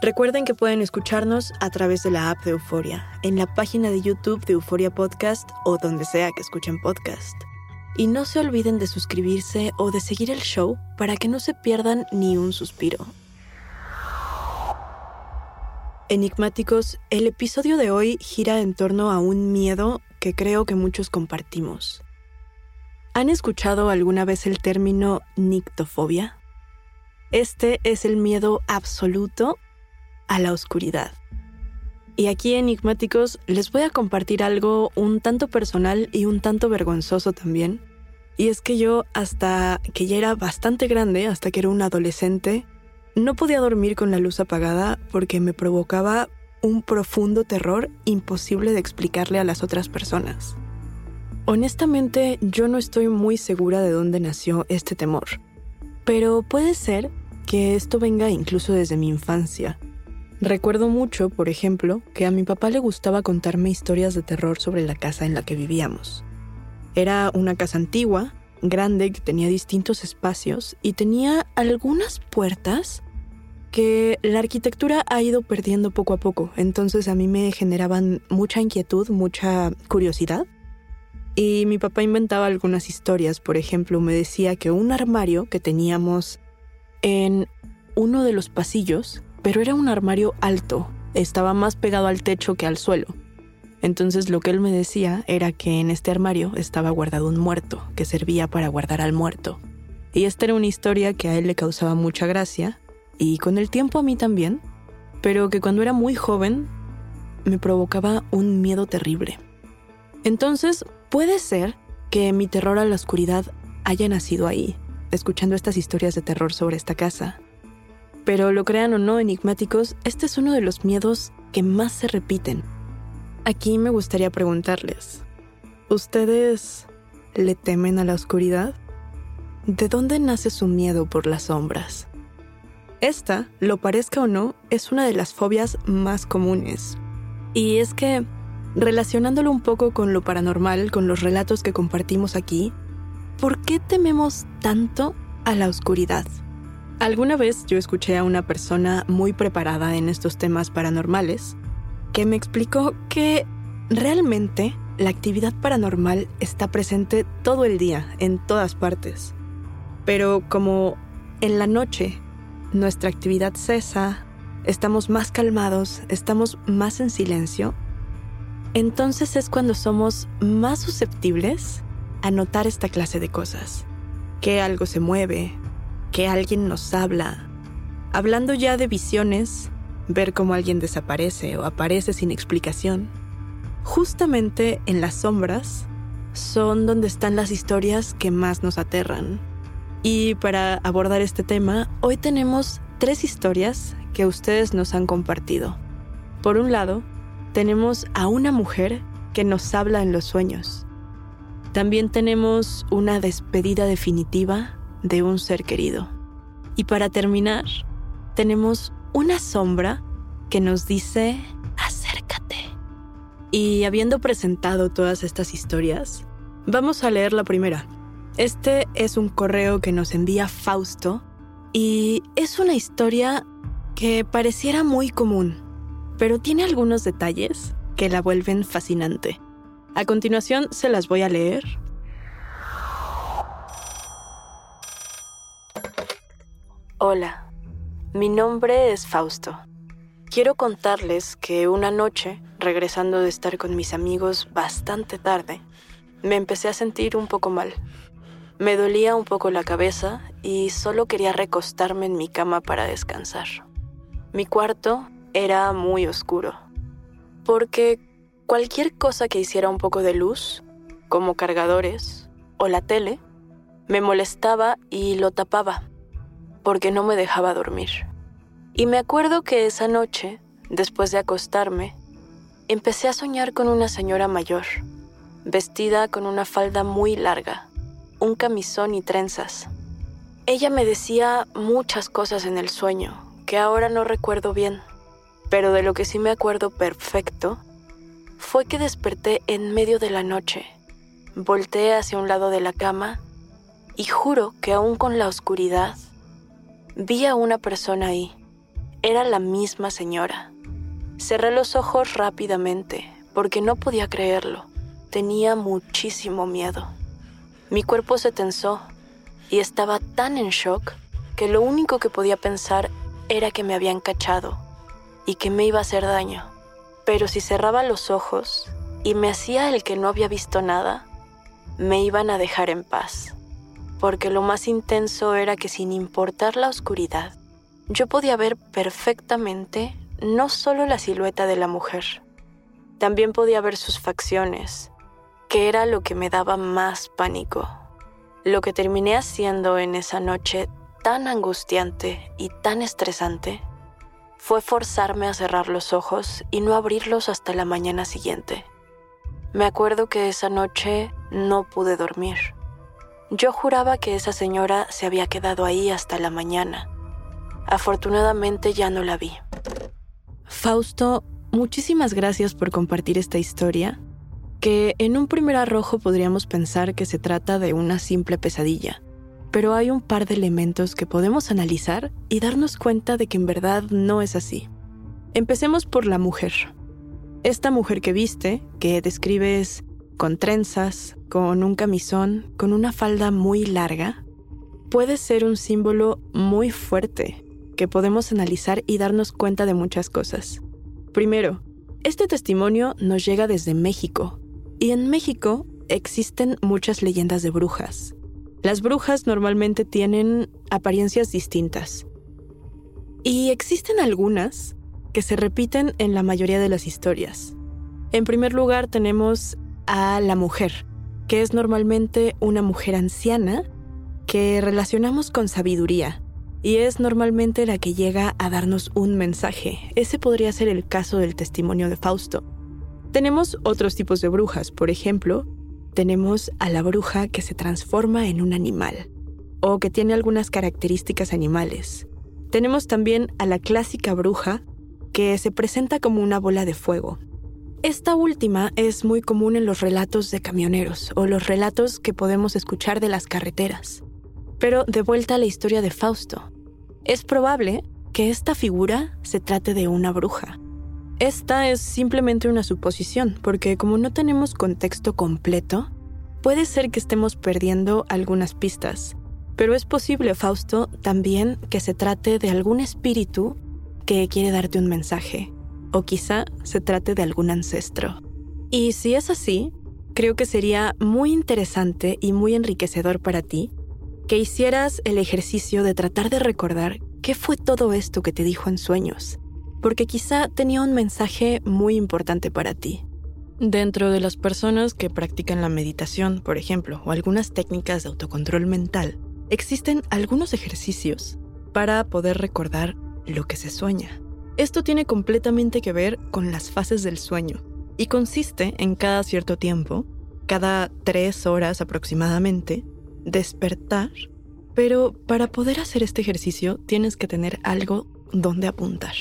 Recuerden que pueden escucharnos a través de la app de Euforia, en la página de YouTube de Euforia Podcast o donde sea que escuchen podcast. Y no se olviden de suscribirse o de seguir el show para que no se pierdan ni un suspiro. Enigmáticos, el episodio de hoy gira en torno a un miedo que creo que muchos compartimos. ¿Han escuchado alguna vez el término nictofobia? Este es el miedo absoluto a la oscuridad. Y aquí, enigmáticos, les voy a compartir algo un tanto personal y un tanto vergonzoso también. Y es que yo, hasta que ya era bastante grande, hasta que era un adolescente, no podía dormir con la luz apagada porque me provocaba un profundo terror imposible de explicarle a las otras personas. Honestamente, yo no estoy muy segura de dónde nació este temor, pero puede ser que esto venga incluso desde mi infancia. Recuerdo mucho, por ejemplo, que a mi papá le gustaba contarme historias de terror sobre la casa en la que vivíamos. Era una casa antigua, grande, que tenía distintos espacios y tenía algunas puertas que la arquitectura ha ido perdiendo poco a poco, entonces a mí me generaban mucha inquietud, mucha curiosidad. Y mi papá inventaba algunas historias, por ejemplo, me decía que un armario que teníamos en uno de los pasillos, pero era un armario alto, estaba más pegado al techo que al suelo. Entonces lo que él me decía era que en este armario estaba guardado un muerto, que servía para guardar al muerto. Y esta era una historia que a él le causaba mucha gracia, y con el tiempo a mí también, pero que cuando era muy joven me provocaba un miedo terrible. Entonces, puede ser que mi terror a la oscuridad haya nacido ahí, escuchando estas historias de terror sobre esta casa. Pero lo crean o no, enigmáticos, este es uno de los miedos que más se repiten. Aquí me gustaría preguntarles, ¿ustedes le temen a la oscuridad? ¿De dónde nace su miedo por las sombras? Esta, lo parezca o no, es una de las fobias más comunes. Y es que, relacionándolo un poco con lo paranormal, con los relatos que compartimos aquí, ¿por qué tememos tanto a la oscuridad? Alguna vez yo escuché a una persona muy preparada en estos temas paranormales que me explicó que realmente la actividad paranormal está presente todo el día, en todas partes. Pero como en la noche nuestra actividad cesa, estamos más calmados, estamos más en silencio, entonces es cuando somos más susceptibles a notar esta clase de cosas. Que algo se mueve, que alguien nos habla. Hablando ya de visiones, ver cómo alguien desaparece o aparece sin explicación. Justamente en las sombras son donde están las historias que más nos aterran. Y para abordar este tema, hoy tenemos tres historias que ustedes nos han compartido. Por un lado, tenemos a una mujer que nos habla en los sueños. También tenemos una despedida definitiva de un ser querido. Y para terminar, tenemos una sombra que nos dice, acércate. Y habiendo presentado todas estas historias, vamos a leer la primera. Este es un correo que nos envía Fausto y es una historia que pareciera muy común, pero tiene algunos detalles que la vuelven fascinante. A continuación se las voy a leer. Hola, mi nombre es Fausto. Quiero contarles que una noche, regresando de estar con mis amigos bastante tarde, me empecé a sentir un poco mal. Me dolía un poco la cabeza y solo quería recostarme en mi cama para descansar. Mi cuarto era muy oscuro, porque cualquier cosa que hiciera un poco de luz, como cargadores o la tele, me molestaba y lo tapaba, porque no me dejaba dormir. Y me acuerdo que esa noche, después de acostarme, empecé a soñar con una señora mayor, vestida con una falda muy larga un camisón y trenzas. Ella me decía muchas cosas en el sueño, que ahora no recuerdo bien, pero de lo que sí me acuerdo perfecto fue que desperté en medio de la noche, volteé hacia un lado de la cama y juro que aún con la oscuridad vi a una persona ahí. Era la misma señora. Cerré los ojos rápidamente porque no podía creerlo. Tenía muchísimo miedo. Mi cuerpo se tensó y estaba tan en shock que lo único que podía pensar era que me habían cachado y que me iba a hacer daño. Pero si cerraba los ojos y me hacía el que no había visto nada, me iban a dejar en paz. Porque lo más intenso era que sin importar la oscuridad, yo podía ver perfectamente no solo la silueta de la mujer, también podía ver sus facciones, que era lo que me daba más pánico. Lo que terminé haciendo en esa noche tan angustiante y tan estresante fue forzarme a cerrar los ojos y no abrirlos hasta la mañana siguiente. Me acuerdo que esa noche no pude dormir. Yo juraba que esa señora se había quedado ahí hasta la mañana. Afortunadamente ya no la vi. Fausto, muchísimas gracias por compartir esta historia que en un primer arrojo podríamos pensar que se trata de una simple pesadilla, pero hay un par de elementos que podemos analizar y darnos cuenta de que en verdad no es así. Empecemos por la mujer. Esta mujer que viste, que describes con trenzas, con un camisón, con una falda muy larga, puede ser un símbolo muy fuerte que podemos analizar y darnos cuenta de muchas cosas. Primero, este testimonio nos llega desde México, y en México existen muchas leyendas de brujas. Las brujas normalmente tienen apariencias distintas. Y existen algunas que se repiten en la mayoría de las historias. En primer lugar tenemos a la mujer, que es normalmente una mujer anciana que relacionamos con sabiduría y es normalmente la que llega a darnos un mensaje. Ese podría ser el caso del testimonio de Fausto. Tenemos otros tipos de brujas, por ejemplo, tenemos a la bruja que se transforma en un animal o que tiene algunas características animales. Tenemos también a la clásica bruja, que se presenta como una bola de fuego. Esta última es muy común en los relatos de camioneros o los relatos que podemos escuchar de las carreteras. Pero de vuelta a la historia de Fausto. Es probable que esta figura se trate de una bruja. Esta es simplemente una suposición, porque como no tenemos contexto completo, puede ser que estemos perdiendo algunas pistas. Pero es posible, Fausto, también que se trate de algún espíritu que quiere darte un mensaje, o quizá se trate de algún ancestro. Y si es así, creo que sería muy interesante y muy enriquecedor para ti que hicieras el ejercicio de tratar de recordar qué fue todo esto que te dijo en sueños porque quizá tenía un mensaje muy importante para ti. Dentro de las personas que practican la meditación, por ejemplo, o algunas técnicas de autocontrol mental, existen algunos ejercicios para poder recordar lo que se sueña. Esto tiene completamente que ver con las fases del sueño y consiste en cada cierto tiempo, cada tres horas aproximadamente, despertar, pero para poder hacer este ejercicio tienes que tener algo donde apuntar.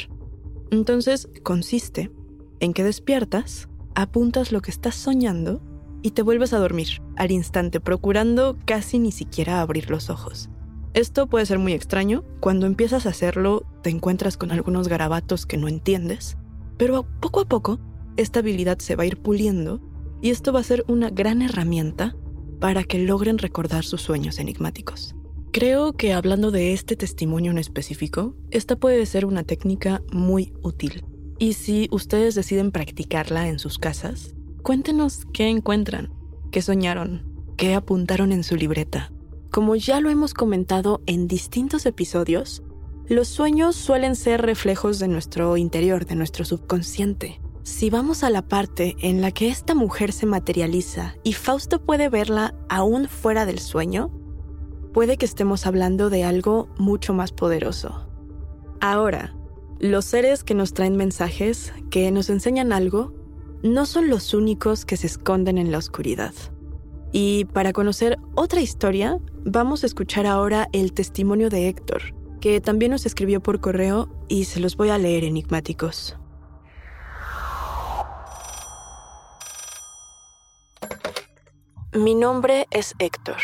Entonces consiste en que despiertas, apuntas lo que estás soñando y te vuelves a dormir al instante, procurando casi ni siquiera abrir los ojos. Esto puede ser muy extraño, cuando empiezas a hacerlo te encuentras con algunos garabatos que no entiendes, pero poco a poco esta habilidad se va a ir puliendo y esto va a ser una gran herramienta para que logren recordar sus sueños enigmáticos. Creo que hablando de este testimonio en específico, esta puede ser una técnica muy útil. Y si ustedes deciden practicarla en sus casas, cuéntenos qué encuentran, qué soñaron, qué apuntaron en su libreta. Como ya lo hemos comentado en distintos episodios, los sueños suelen ser reflejos de nuestro interior, de nuestro subconsciente. Si vamos a la parte en la que esta mujer se materializa y Fausto puede verla aún fuera del sueño, puede que estemos hablando de algo mucho más poderoso. Ahora, los seres que nos traen mensajes, que nos enseñan algo, no son los únicos que se esconden en la oscuridad. Y para conocer otra historia, vamos a escuchar ahora el testimonio de Héctor, que también nos escribió por correo y se los voy a leer enigmáticos. Mi nombre es Héctor.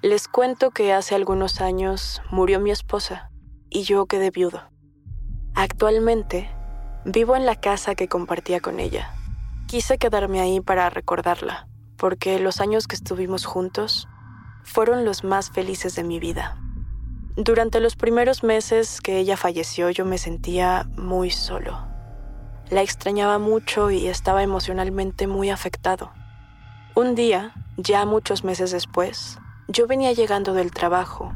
Les cuento que hace algunos años murió mi esposa y yo quedé viudo. Actualmente vivo en la casa que compartía con ella. Quise quedarme ahí para recordarla, porque los años que estuvimos juntos fueron los más felices de mi vida. Durante los primeros meses que ella falleció yo me sentía muy solo. La extrañaba mucho y estaba emocionalmente muy afectado. Un día, ya muchos meses después, yo venía llegando del trabajo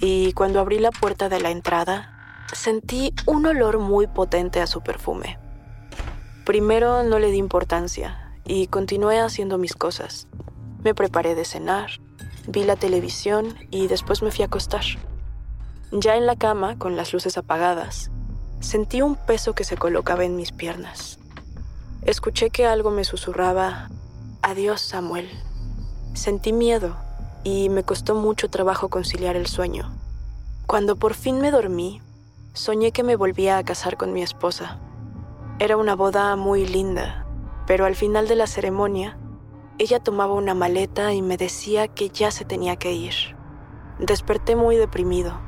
y cuando abrí la puerta de la entrada, sentí un olor muy potente a su perfume. Primero no le di importancia y continué haciendo mis cosas. Me preparé de cenar, vi la televisión y después me fui a acostar. Ya en la cama, con las luces apagadas, sentí un peso que se colocaba en mis piernas. Escuché que algo me susurraba, Adiós Samuel. Sentí miedo y me costó mucho trabajo conciliar el sueño. Cuando por fin me dormí, soñé que me volvía a casar con mi esposa. Era una boda muy linda, pero al final de la ceremonia, ella tomaba una maleta y me decía que ya se tenía que ir. Desperté muy deprimido,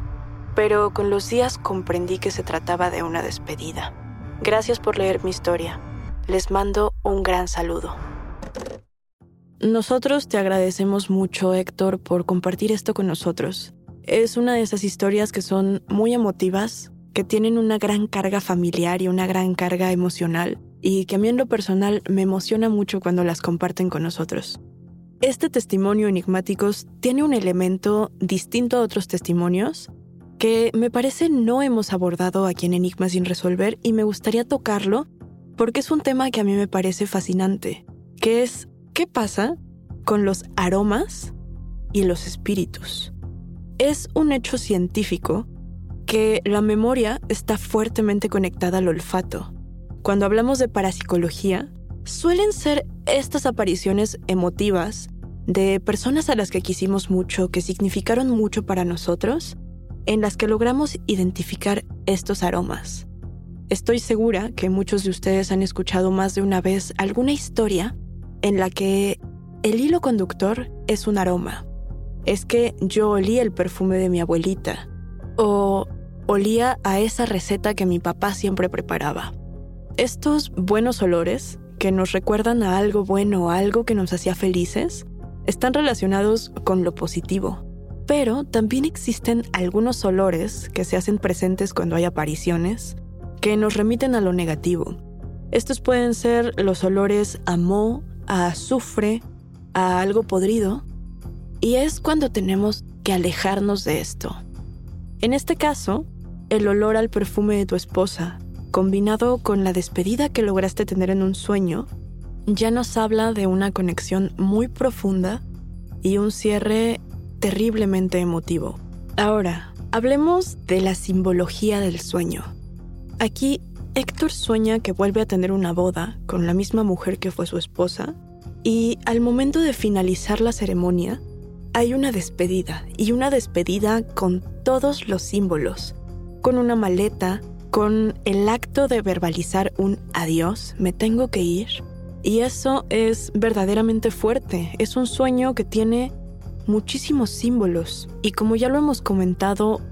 pero con los días comprendí que se trataba de una despedida. Gracias por leer mi historia. Les mando un gran saludo. Nosotros te agradecemos mucho, Héctor, por compartir esto con nosotros. Es una de esas historias que son muy emotivas, que tienen una gran carga familiar y una gran carga emocional, y que a mí en lo personal me emociona mucho cuando las comparten con nosotros. Este testimonio enigmáticos tiene un elemento distinto a otros testimonios que me parece no hemos abordado aquí en Enigma sin resolver y me gustaría tocarlo porque es un tema que a mí me parece fascinante, que es ¿Qué pasa con los aromas y los espíritus? Es un hecho científico que la memoria está fuertemente conectada al olfato. Cuando hablamos de parapsicología, suelen ser estas apariciones emotivas de personas a las que quisimos mucho, que significaron mucho para nosotros, en las que logramos identificar estos aromas. Estoy segura que muchos de ustedes han escuchado más de una vez alguna historia en la que el hilo conductor es un aroma. Es que yo olía el perfume de mi abuelita o olía a esa receta que mi papá siempre preparaba. Estos buenos olores, que nos recuerdan a algo bueno o algo que nos hacía felices, están relacionados con lo positivo. Pero también existen algunos olores que se hacen presentes cuando hay apariciones, que nos remiten a lo negativo. Estos pueden ser los olores a moho, a azufre, a algo podrido, y es cuando tenemos que alejarnos de esto. En este caso, el olor al perfume de tu esposa, combinado con la despedida que lograste tener en un sueño, ya nos habla de una conexión muy profunda y un cierre terriblemente emotivo. Ahora, hablemos de la simbología del sueño. Aquí, Héctor sueña que vuelve a tener una boda con la misma mujer que fue su esposa, y al momento de finalizar la ceremonia, hay una despedida, y una despedida con todos los símbolos, con una maleta, con el acto de verbalizar un adiós, me tengo que ir. Y eso es verdaderamente fuerte, es un sueño que tiene muchísimos símbolos y como ya lo hemos comentado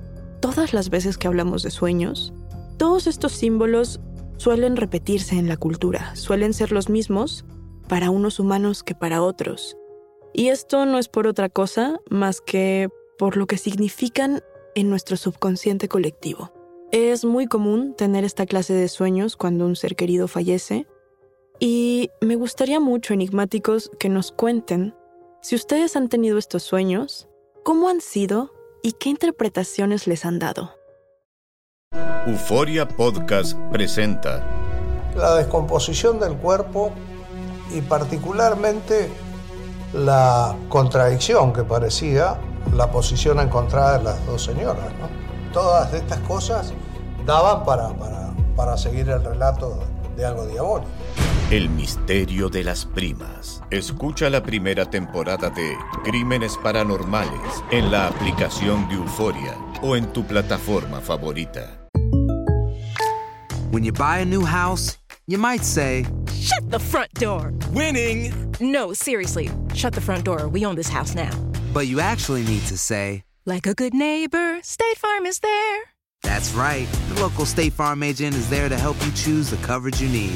todas las veces que hablamos de sueños, todos estos símbolos suelen repetirse en la cultura, suelen ser los mismos para unos humanos que para otros. Y esto no es por otra cosa más que por lo que significan en nuestro subconsciente colectivo. Es muy común tener esta clase de sueños cuando un ser querido fallece y me gustaría mucho, enigmáticos, que nos cuenten si ustedes han tenido estos sueños, cómo han sido y qué interpretaciones les han dado. Euforia Podcast presenta la descomposición del cuerpo y particularmente la contradicción que parecía la posición encontrada de las dos señoras. Todas estas cosas daban para, para, para seguir el relato de algo diabólico. El misterio de las primas. Escucha la primera temporada de Crímenes Paranormales en la aplicación de Euforia o en tu plataforma favorita. When you buy a new house, you might say, Shut the front door! Winning! No, seriously, shut the front door. We own this house now. But you actually need to say, Like a good neighbor, State Farm is there. That's right. The local State Farm agent is there to help you choose the coverage you need.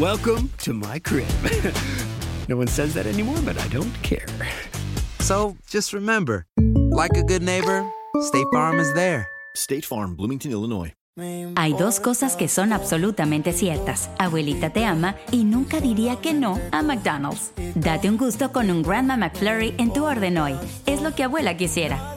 Welcome to my crib. no one says that anymore, but I don't care. So just remember, like a good neighbor, State Farm is there. State Farm, Bloomington, Illinois. Hay dos cosas que son absolutamente ciertas. Abuelita te ama y nunca diría que no a McDonald's. Date un gusto con un Grandma McFlurry en tu orden hoy. Es lo que abuela quisiera.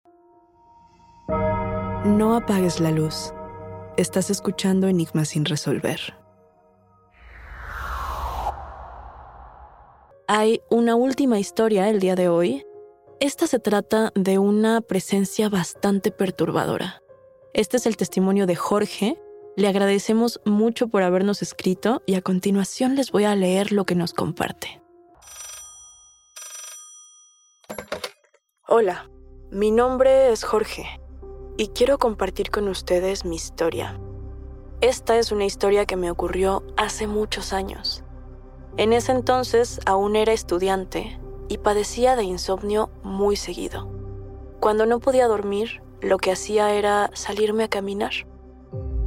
No apagues la luz. Estás escuchando Enigmas sin resolver. Hay una última historia el día de hoy. Esta se trata de una presencia bastante perturbadora. Este es el testimonio de Jorge. Le agradecemos mucho por habernos escrito y a continuación les voy a leer lo que nos comparte. Hola, mi nombre es Jorge y quiero compartir con ustedes mi historia. Esta es una historia que me ocurrió hace muchos años. En ese entonces aún era estudiante y padecía de insomnio muy seguido. Cuando no podía dormir, lo que hacía era salirme a caminar.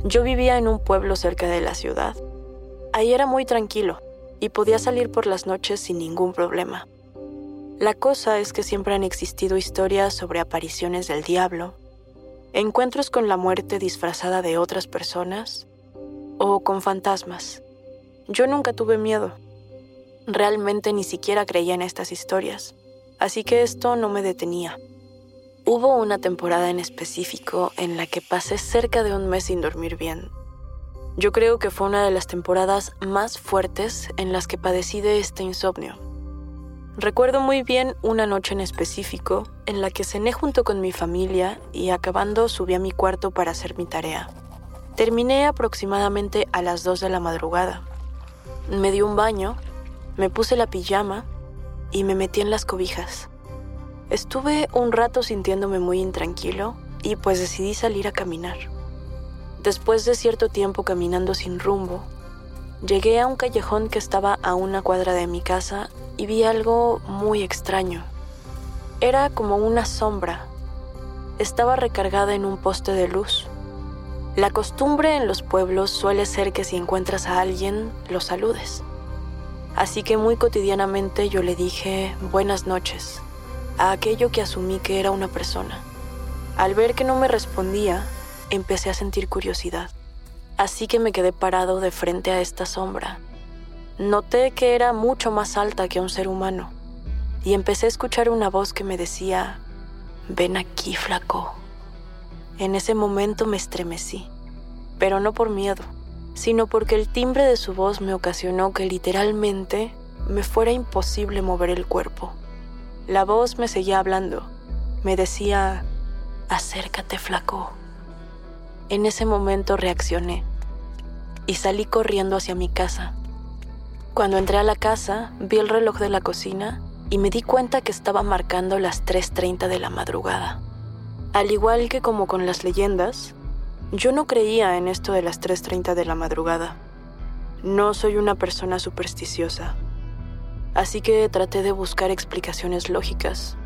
Yo vivía en un pueblo cerca de la ciudad. Ahí era muy tranquilo y podía salir por las noches sin ningún problema. La cosa es que siempre han existido historias sobre apariciones del diablo, encuentros con la muerte disfrazada de otras personas o con fantasmas. Yo nunca tuve miedo. Realmente ni siquiera creía en estas historias, así que esto no me detenía. Hubo una temporada en específico en la que pasé cerca de un mes sin dormir bien. Yo creo que fue una de las temporadas más fuertes en las que padecí de este insomnio. Recuerdo muy bien una noche en específico en la que cené junto con mi familia y acabando subí a mi cuarto para hacer mi tarea. Terminé aproximadamente a las 2 de la madrugada. Me di un baño, me puse la pijama y me metí en las cobijas. Estuve un rato sintiéndome muy intranquilo y pues decidí salir a caminar. Después de cierto tiempo caminando sin rumbo, llegué a un callejón que estaba a una cuadra de mi casa y vi algo muy extraño. Era como una sombra. Estaba recargada en un poste de luz. La costumbre en los pueblos suele ser que si encuentras a alguien, lo saludes. Así que muy cotidianamente yo le dije buenas noches a aquello que asumí que era una persona. Al ver que no me respondía, empecé a sentir curiosidad. Así que me quedé parado de frente a esta sombra. Noté que era mucho más alta que un ser humano y empecé a escuchar una voz que me decía, ven aquí, flaco. En ese momento me estremecí, pero no por miedo, sino porque el timbre de su voz me ocasionó que literalmente me fuera imposible mover el cuerpo. La voz me seguía hablando. Me decía, acércate flaco. En ese momento reaccioné y salí corriendo hacia mi casa. Cuando entré a la casa, vi el reloj de la cocina y me di cuenta que estaba marcando las 3.30 de la madrugada. Al igual que como con las leyendas, yo no creía en esto de las 3.30 de la madrugada. No soy una persona supersticiosa así que traté de buscar explicaciones lógicas.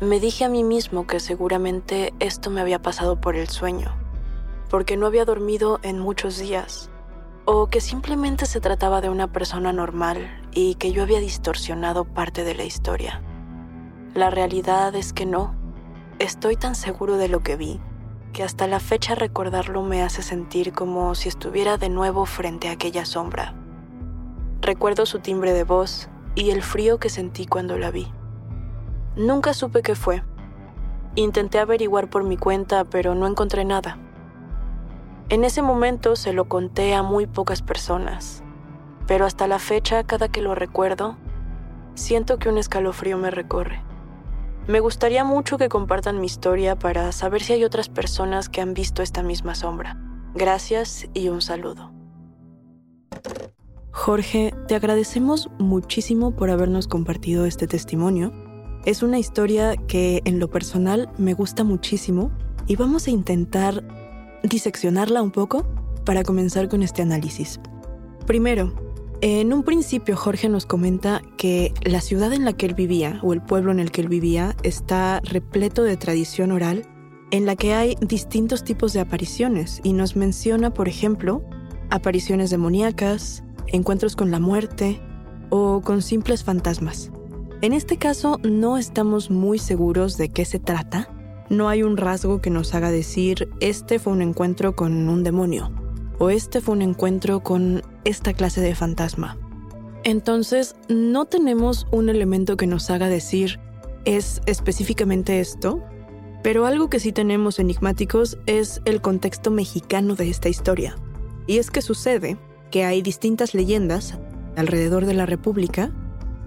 Me dije a mí mismo que seguramente esto me había pasado por el sueño, porque no había dormido en muchos días, o que simplemente se trataba de una persona normal y que yo había distorsionado parte de la historia. La realidad es que no. Estoy tan seguro de lo que vi que hasta la fecha recordarlo me hace sentir como si estuviera de nuevo frente a aquella sombra. Recuerdo su timbre de voz y el frío que sentí cuando la vi. Nunca supe qué fue. Intenté averiguar por mi cuenta, pero no encontré nada. En ese momento se lo conté a muy pocas personas, pero hasta la fecha, cada que lo recuerdo, siento que un escalofrío me recorre. Me gustaría mucho que compartan mi historia para saber si hay otras personas que han visto esta misma sombra. Gracias y un saludo. Jorge, te agradecemos muchísimo por habernos compartido este testimonio. Es una historia que en lo personal me gusta muchísimo y vamos a intentar diseccionarla un poco para comenzar con este análisis. Primero, en un principio Jorge nos comenta que la ciudad en la que él vivía o el pueblo en el que él vivía está repleto de tradición oral en la que hay distintos tipos de apariciones y nos menciona, por ejemplo, apariciones demoníacas, encuentros con la muerte o con simples fantasmas. En este caso no estamos muy seguros de qué se trata. No hay un rasgo que nos haga decir este fue un encuentro con un demonio o este fue un encuentro con esta clase de fantasma. Entonces no tenemos un elemento que nos haga decir es específicamente esto, pero algo que sí tenemos enigmáticos es el contexto mexicano de esta historia. Y es que sucede que hay distintas leyendas alrededor de la República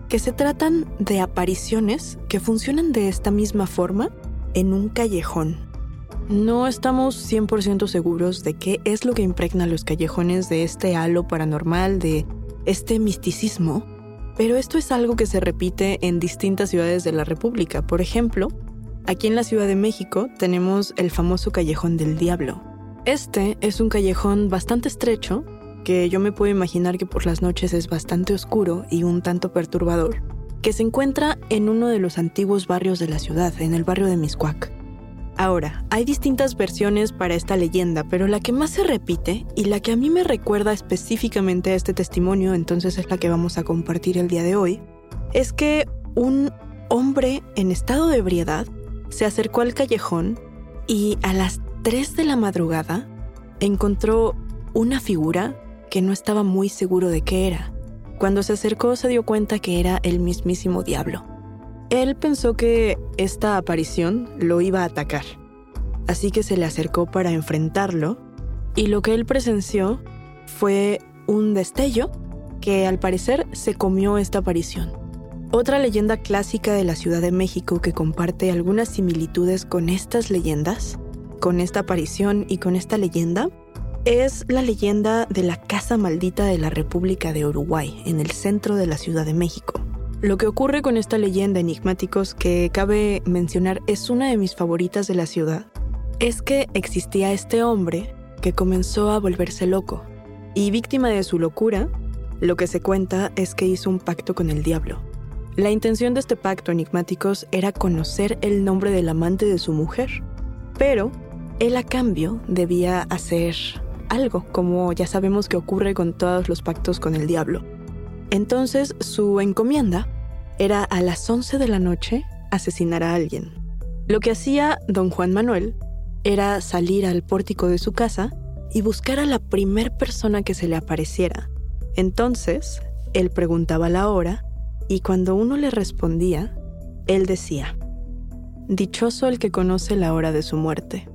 que se tratan de apariciones que funcionan de esta misma forma en un callejón. No estamos 100% seguros de qué es lo que impregna los callejones de este halo paranormal, de este misticismo, pero esto es algo que se repite en distintas ciudades de la República. Por ejemplo, aquí en la Ciudad de México tenemos el famoso Callejón del Diablo. Este es un callejón bastante estrecho que yo me puedo imaginar que por las noches es bastante oscuro y un tanto perturbador, que se encuentra en uno de los antiguos barrios de la ciudad, en el barrio de Miscuac. Ahora, hay distintas versiones para esta leyenda, pero la que más se repite y la que a mí me recuerda específicamente a este testimonio, entonces es la que vamos a compartir el día de hoy, es que un hombre en estado de ebriedad se acercó al callejón y a las 3 de la madrugada encontró una figura que no estaba muy seguro de qué era. Cuando se acercó se dio cuenta que era el mismísimo diablo. Él pensó que esta aparición lo iba a atacar, así que se le acercó para enfrentarlo y lo que él presenció fue un destello que al parecer se comió esta aparición. Otra leyenda clásica de la Ciudad de México que comparte algunas similitudes con estas leyendas, con esta aparición y con esta leyenda, es la leyenda de la Casa Maldita de la República de Uruguay, en el centro de la Ciudad de México. Lo que ocurre con esta leyenda enigmáticos que cabe mencionar es una de mis favoritas de la ciudad, es que existía este hombre que comenzó a volverse loco, y víctima de su locura, lo que se cuenta es que hizo un pacto con el diablo. La intención de este pacto enigmáticos era conocer el nombre del amante de su mujer, pero él a cambio debía hacer algo, como ya sabemos que ocurre con todos los pactos con el diablo. Entonces su encomienda era a las 11 de la noche asesinar a alguien. Lo que hacía don Juan Manuel era salir al pórtico de su casa y buscar a la primer persona que se le apareciera. Entonces, él preguntaba la hora y cuando uno le respondía, él decía, Dichoso el que conoce la hora de su muerte.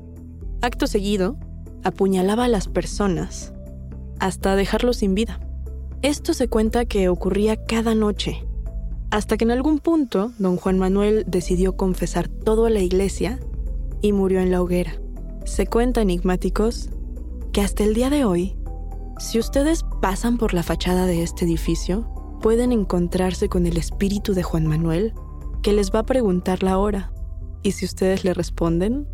Acto seguido, apuñalaba a las personas hasta dejarlos sin vida. Esto se cuenta que ocurría cada noche, hasta que en algún punto don Juan Manuel decidió confesar todo a la iglesia y murió en la hoguera. Se cuenta, enigmáticos, que hasta el día de hoy, si ustedes pasan por la fachada de este edificio, pueden encontrarse con el espíritu de Juan Manuel, que les va a preguntar la hora. Y si ustedes le responden,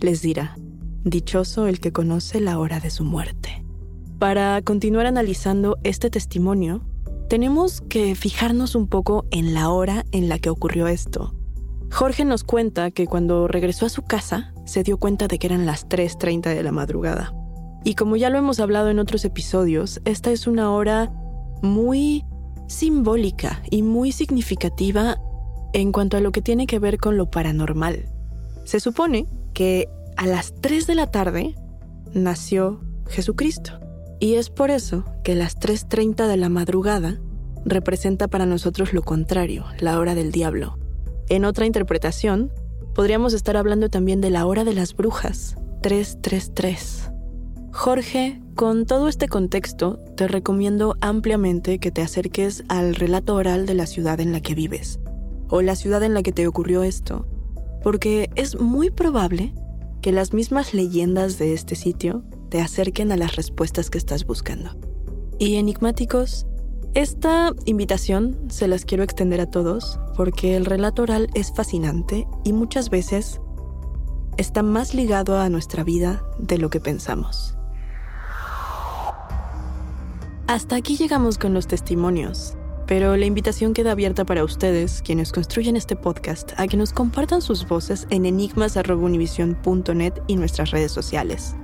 les dirá, dichoso el que conoce la hora de su muerte. Para continuar analizando este testimonio, tenemos que fijarnos un poco en la hora en la que ocurrió esto. Jorge nos cuenta que cuando regresó a su casa se dio cuenta de que eran las 3.30 de la madrugada. Y como ya lo hemos hablado en otros episodios, esta es una hora muy simbólica y muy significativa en cuanto a lo que tiene que ver con lo paranormal. Se supone que a las 3 de la tarde nació Jesucristo. Y es por eso que las 3.30 de la madrugada representa para nosotros lo contrario, la hora del diablo. En otra interpretación, podríamos estar hablando también de la hora de las brujas, 333. Jorge, con todo este contexto, te recomiendo ampliamente que te acerques al relato oral de la ciudad en la que vives, o la ciudad en la que te ocurrió esto, porque es muy probable que las mismas leyendas de este sitio te acerquen a las respuestas que estás buscando. Y enigmáticos, esta invitación se las quiero extender a todos porque el relato oral es fascinante y muchas veces está más ligado a nuestra vida de lo que pensamos. Hasta aquí llegamos con los testimonios, pero la invitación queda abierta para ustedes, quienes construyen este podcast, a que nos compartan sus voces en enigmas.univision.net y nuestras redes sociales.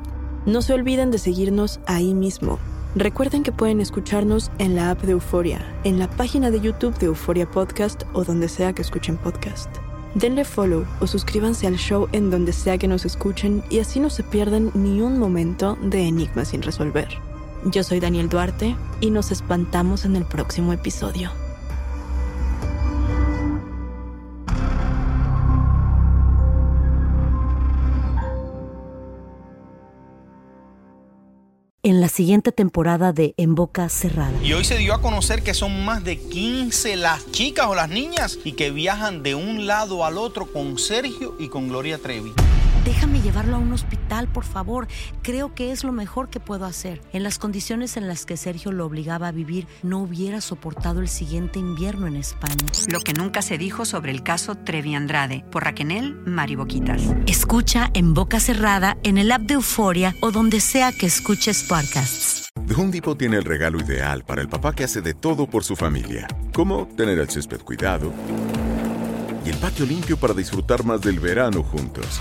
No se olviden de seguirnos ahí mismo. Recuerden que pueden escucharnos en la app de Euforia, en la página de YouTube de Euforia Podcast o donde sea que escuchen podcast. Denle follow o suscríbanse al show en donde sea que nos escuchen y así no se pierdan ni un momento de enigmas sin resolver. Yo soy Daniel Duarte y nos espantamos en el próximo episodio. en la siguiente temporada de En Boca Cerrada. Y hoy se dio a conocer que son más de 15 las chicas o las niñas y que viajan de un lado al otro con Sergio y con Gloria Trevi. Déjame llevarlo a un hospital, por favor. Creo que es lo mejor que puedo hacer. En las condiciones en las que Sergio lo obligaba a vivir, no hubiera soportado el siguiente invierno en España. Lo que nunca se dijo sobre el caso Trevi Andrade, por Raquel Mariboquitas. Escucha en boca cerrada, en el app de Euforia o donde sea que escuches podcasts. The Home Depot tiene el regalo ideal para el papá que hace de todo por su familia, como tener el césped cuidado y el patio limpio para disfrutar más del verano juntos.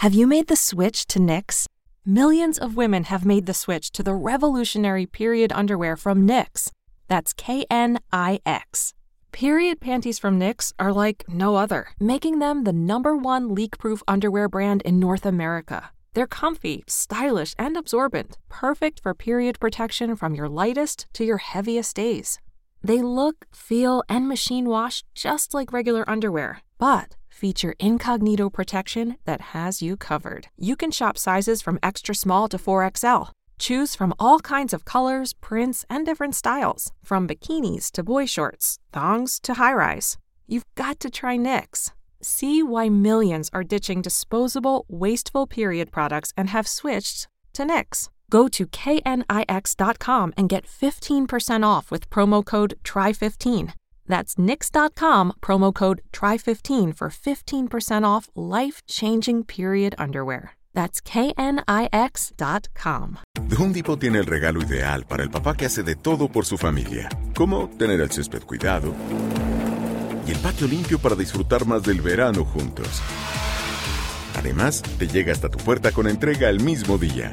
Have you made the switch to NYX? Millions of women have made the switch to the revolutionary period underwear from NYX. That's K N I X. Period panties from NYX are like no other, making them the number one leak proof underwear brand in North America. They're comfy, stylish, and absorbent, perfect for period protection from your lightest to your heaviest days. They look, feel, and machine wash just like regular underwear, but feature incognito protection that has you covered. You can shop sizes from extra small to 4XL. Choose from all kinds of colors, prints, and different styles, from bikinis to boy shorts, thongs to high rise. You've got to try NYX. See why millions are ditching disposable, wasteful period products and have switched to NYX. Go to knix.com and get 15% off with promo code TRY15. That's nix.com, promo code TRY15 for 15% off life changing period underwear. That's knix.com. Home Depot tiene el regalo ideal para el papá que hace de todo por su familia, como tener el césped cuidado y el patio limpio para disfrutar más del verano juntos. Además, te llega hasta tu puerta con entrega el mismo día.